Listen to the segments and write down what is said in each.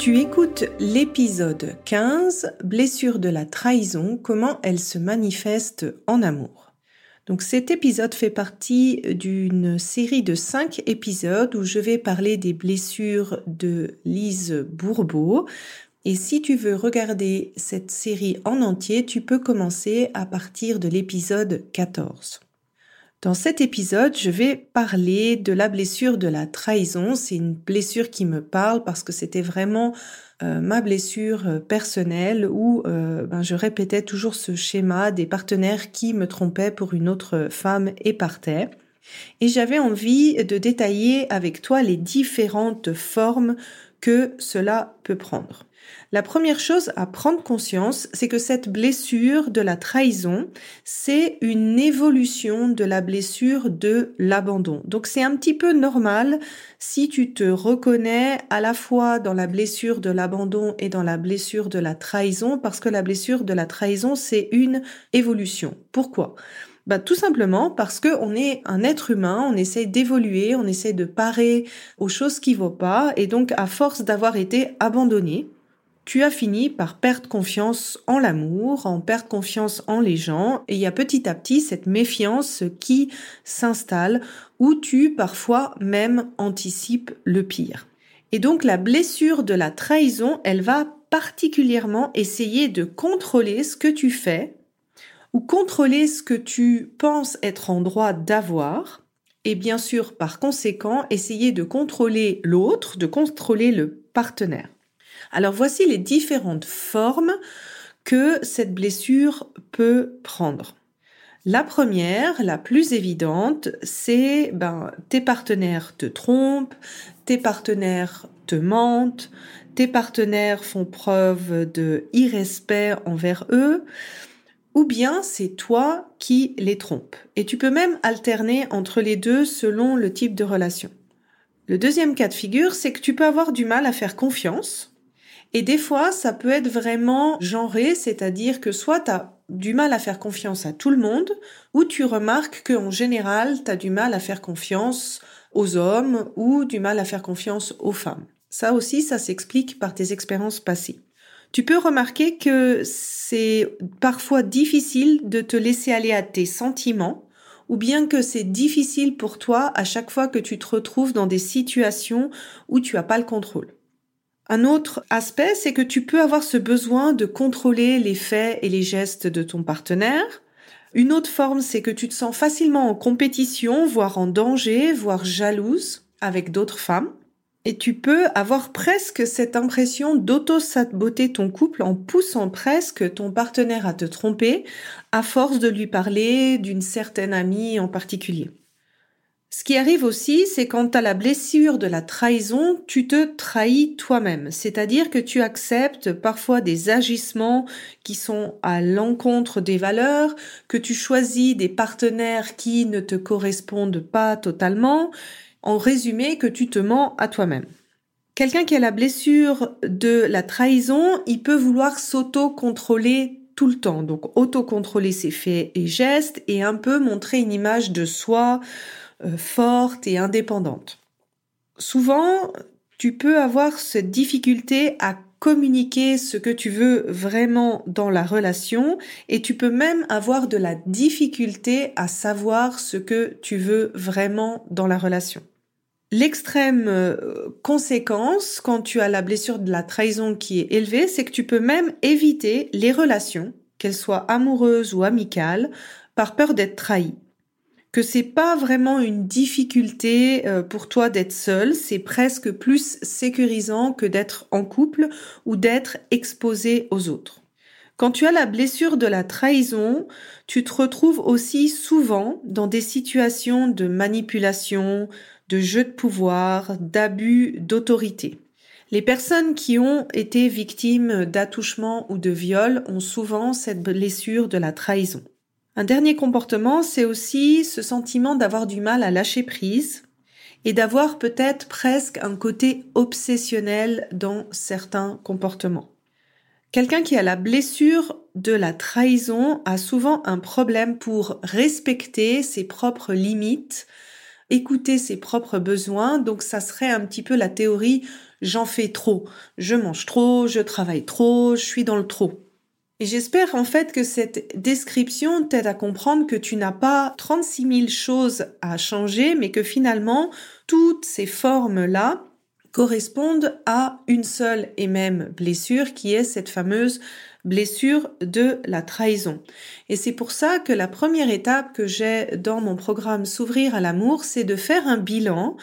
Tu écoutes l'épisode 15, Blessure de la trahison, comment elle se manifeste en amour. Donc cet épisode fait partie d'une série de 5 épisodes où je vais parler des blessures de Lise Bourbeau. Et si tu veux regarder cette série en entier, tu peux commencer à partir de l'épisode 14. Dans cet épisode, je vais parler de la blessure de la trahison. C'est une blessure qui me parle parce que c'était vraiment euh, ma blessure euh, personnelle où euh, ben, je répétais toujours ce schéma des partenaires qui me trompaient pour une autre femme et partaient. Et j'avais envie de détailler avec toi les différentes formes que cela peut prendre. La première chose à prendre conscience, c'est que cette blessure de la trahison, c'est une évolution de la blessure de l'abandon. Donc c'est un petit peu normal si tu te reconnais à la fois dans la blessure de l'abandon et dans la blessure de la trahison, parce que la blessure de la trahison, c'est une évolution. Pourquoi? Bah, tout simplement parce que on est un être humain, on essaie d'évoluer, on essaie de parer aux choses qui vont pas, et donc à force d'avoir été abandonné, tu as fini par perdre confiance en l'amour, en perdre confiance en les gens, et il y a petit à petit cette méfiance qui s'installe, où tu parfois même anticipes le pire. Et donc la blessure de la trahison, elle va particulièrement essayer de contrôler ce que tu fais, ou contrôler ce que tu penses être en droit d'avoir, et bien sûr par conséquent essayer de contrôler l'autre, de contrôler le partenaire. Alors voici les différentes formes que cette blessure peut prendre. La première, la plus évidente, c'est ben, tes partenaires te trompent, tes partenaires te mentent, tes partenaires font preuve de irrespect envers eux, ou bien c'est toi qui les trompes. Et tu peux même alterner entre les deux selon le type de relation. Le deuxième cas de figure, c'est que tu peux avoir du mal à faire confiance et des fois, ça peut être vraiment genré, c'est-à-dire que soit tu as du mal à faire confiance à tout le monde, ou tu remarques qu'en général, tu as du mal à faire confiance aux hommes ou du mal à faire confiance aux femmes. Ça aussi, ça s'explique par tes expériences passées. Tu peux remarquer que c'est parfois difficile de te laisser aller à tes sentiments, ou bien que c'est difficile pour toi à chaque fois que tu te retrouves dans des situations où tu n'as pas le contrôle. Un autre aspect, c'est que tu peux avoir ce besoin de contrôler les faits et les gestes de ton partenaire. Une autre forme, c'est que tu te sens facilement en compétition, voire en danger, voire jalouse avec d'autres femmes. Et tu peux avoir presque cette impression d'auto-saboter ton couple en poussant presque ton partenaire à te tromper à force de lui parler d'une certaine amie en particulier. Ce qui arrive aussi, c'est quand tu as la blessure de la trahison, tu te trahis toi-même. C'est-à-dire que tu acceptes parfois des agissements qui sont à l'encontre des valeurs, que tu choisis des partenaires qui ne te correspondent pas totalement. En résumé, que tu te mens à toi-même. Quelqu'un qui a la blessure de la trahison, il peut vouloir s'auto-contrôler tout le temps. Donc auto-contrôler ses faits et gestes et un peu montrer une image de soi forte et indépendante. Souvent, tu peux avoir cette difficulté à communiquer ce que tu veux vraiment dans la relation et tu peux même avoir de la difficulté à savoir ce que tu veux vraiment dans la relation. L'extrême euh, conséquence quand tu as la blessure de la trahison qui est élevée, c'est que tu peux même éviter les relations, qu'elles soient amoureuses ou amicales, par peur d'être trahi. Que c'est pas vraiment une difficulté euh, pour toi d'être seul, c'est presque plus sécurisant que d'être en couple ou d'être exposé aux autres. Quand tu as la blessure de la trahison, tu te retrouves aussi souvent dans des situations de manipulation, de jeu de pouvoir, d'abus d'autorité. Les personnes qui ont été victimes d'attouchement ou de viol ont souvent cette blessure de la trahison. Un dernier comportement, c'est aussi ce sentiment d'avoir du mal à lâcher prise et d'avoir peut-être presque un côté obsessionnel dans certains comportements. Quelqu'un qui a la blessure de la trahison a souvent un problème pour respecter ses propres limites, écouter ses propres besoins, donc ça serait un petit peu la théorie j'en fais trop, je mange trop, je travaille trop, je suis dans le trop. J'espère en fait que cette description t'aide à comprendre que tu n'as pas 36 000 choses à changer, mais que finalement, toutes ces formes-là correspondent à une seule et même blessure qui est cette fameuse blessure de la trahison. Et c'est pour ça que la première étape que j'ai dans mon programme S'ouvrir à l'amour, c'est de faire un bilan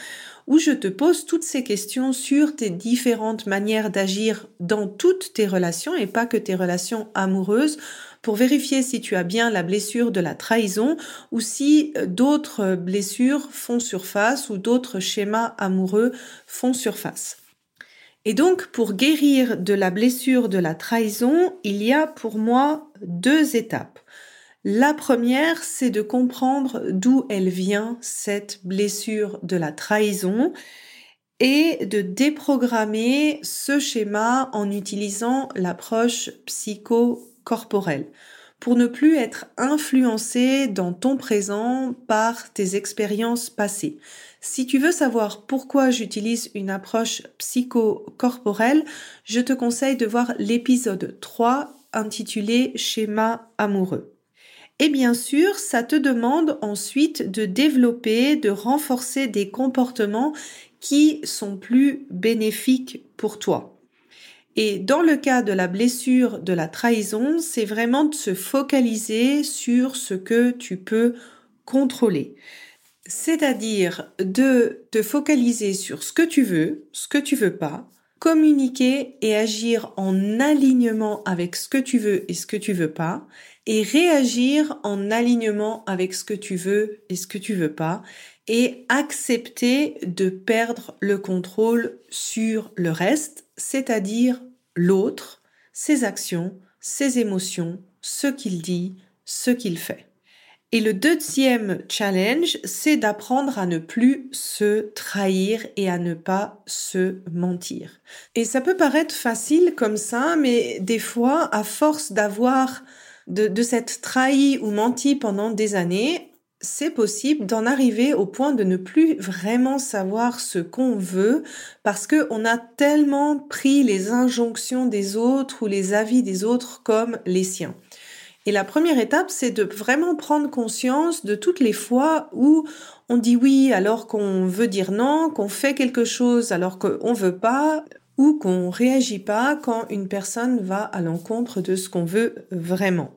où je te pose toutes ces questions sur tes différentes manières d'agir dans toutes tes relations et pas que tes relations amoureuses pour vérifier si tu as bien la blessure de la trahison ou si euh, d'autres blessures font surface ou d'autres schémas amoureux font surface. Et donc, pour guérir de la blessure de la trahison, il y a pour moi deux étapes. La première, c'est de comprendre d'où elle vient, cette blessure de la trahison, et de déprogrammer ce schéma en utilisant l'approche psycho-corporelle pour ne plus être influencé dans ton présent par tes expériences passées. Si tu veux savoir pourquoi j'utilise une approche psycho-corporelle, je te conseille de voir l'épisode 3 intitulé Schéma amoureux. Et bien sûr, ça te demande ensuite de développer, de renforcer des comportements qui sont plus bénéfiques pour toi. Et dans le cas de la blessure de la trahison, c'est vraiment de se focaliser sur ce que tu peux contrôler. C'est-à-dire de te focaliser sur ce que tu veux, ce que tu veux pas, communiquer et agir en alignement avec ce que tu veux et ce que tu veux pas, et réagir en alignement avec ce que tu veux et ce que tu veux pas, et accepter de perdre le contrôle sur le reste, c'est-à-dire l'autre, ses actions, ses émotions, ce qu'il dit, ce qu'il fait. Et le deuxième challenge, c'est d'apprendre à ne plus se trahir et à ne pas se mentir. Et ça peut paraître facile comme ça, mais des fois, à force d'avoir de, s'être trahi ou menti pendant des années, c'est possible d'en arriver au point de ne plus vraiment savoir ce qu'on veut parce que on a tellement pris les injonctions des autres ou les avis des autres comme les siens. Et la première étape, c'est de vraiment prendre conscience de toutes les fois où on dit oui alors qu'on veut dire non, qu'on fait quelque chose alors qu'on veut pas, ou qu'on réagit pas quand une personne va à l'encontre de ce qu'on veut vraiment.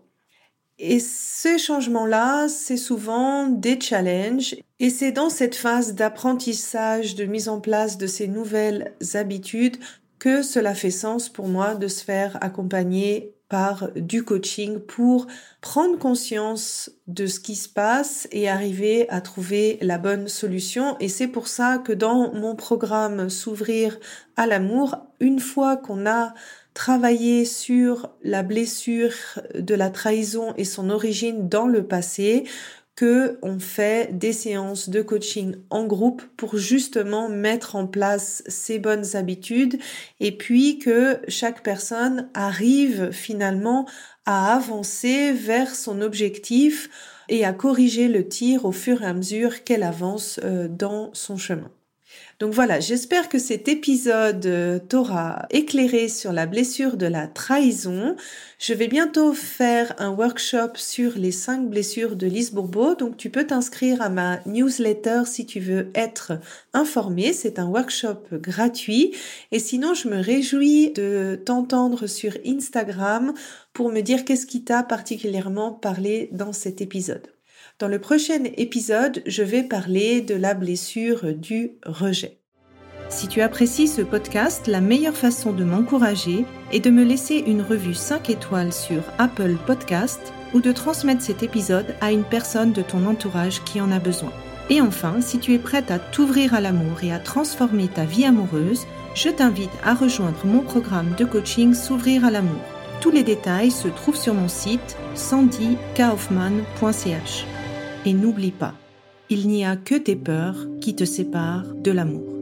Et ces changements-là, c'est souvent des challenges et c'est dans cette phase d'apprentissage, de mise en place de ces nouvelles habitudes que cela fait sens pour moi de se faire accompagner par du coaching pour prendre conscience de ce qui se passe et arriver à trouver la bonne solution. Et c'est pour ça que dans mon programme S'ouvrir à l'amour, une fois qu'on a travaillé sur la blessure de la trahison et son origine dans le passé, que on fait des séances de coaching en groupe pour justement mettre en place ces bonnes habitudes et puis que chaque personne arrive finalement à avancer vers son objectif et à corriger le tir au fur et à mesure qu'elle avance euh, dans son chemin. Donc voilà, j'espère que cet épisode euh, t'aura éclairé sur la blessure de la trahison. Je vais bientôt faire un workshop sur les cinq blessures de Lise Bourbeau, donc tu peux t'inscrire à ma newsletter si tu veux être informé. C'est un workshop gratuit. Et sinon, je me réjouis de t'entendre sur Instagram pour me dire qu'est-ce qui t'a particulièrement parlé dans cet épisode. Dans le prochain épisode, je vais parler de la blessure du rejet. Si tu apprécies ce podcast, la meilleure façon de m'encourager est de me laisser une revue 5 étoiles sur Apple Podcast ou de transmettre cet épisode à une personne de ton entourage qui en a besoin. Et enfin, si tu es prête à t'ouvrir à l'amour et à transformer ta vie amoureuse, je t'invite à rejoindre mon programme de coaching S'ouvrir à l'amour. Tous les détails se trouvent sur mon site sandykaufman.ch. Et n'oublie pas, il n'y a que tes peurs qui te séparent de l'amour.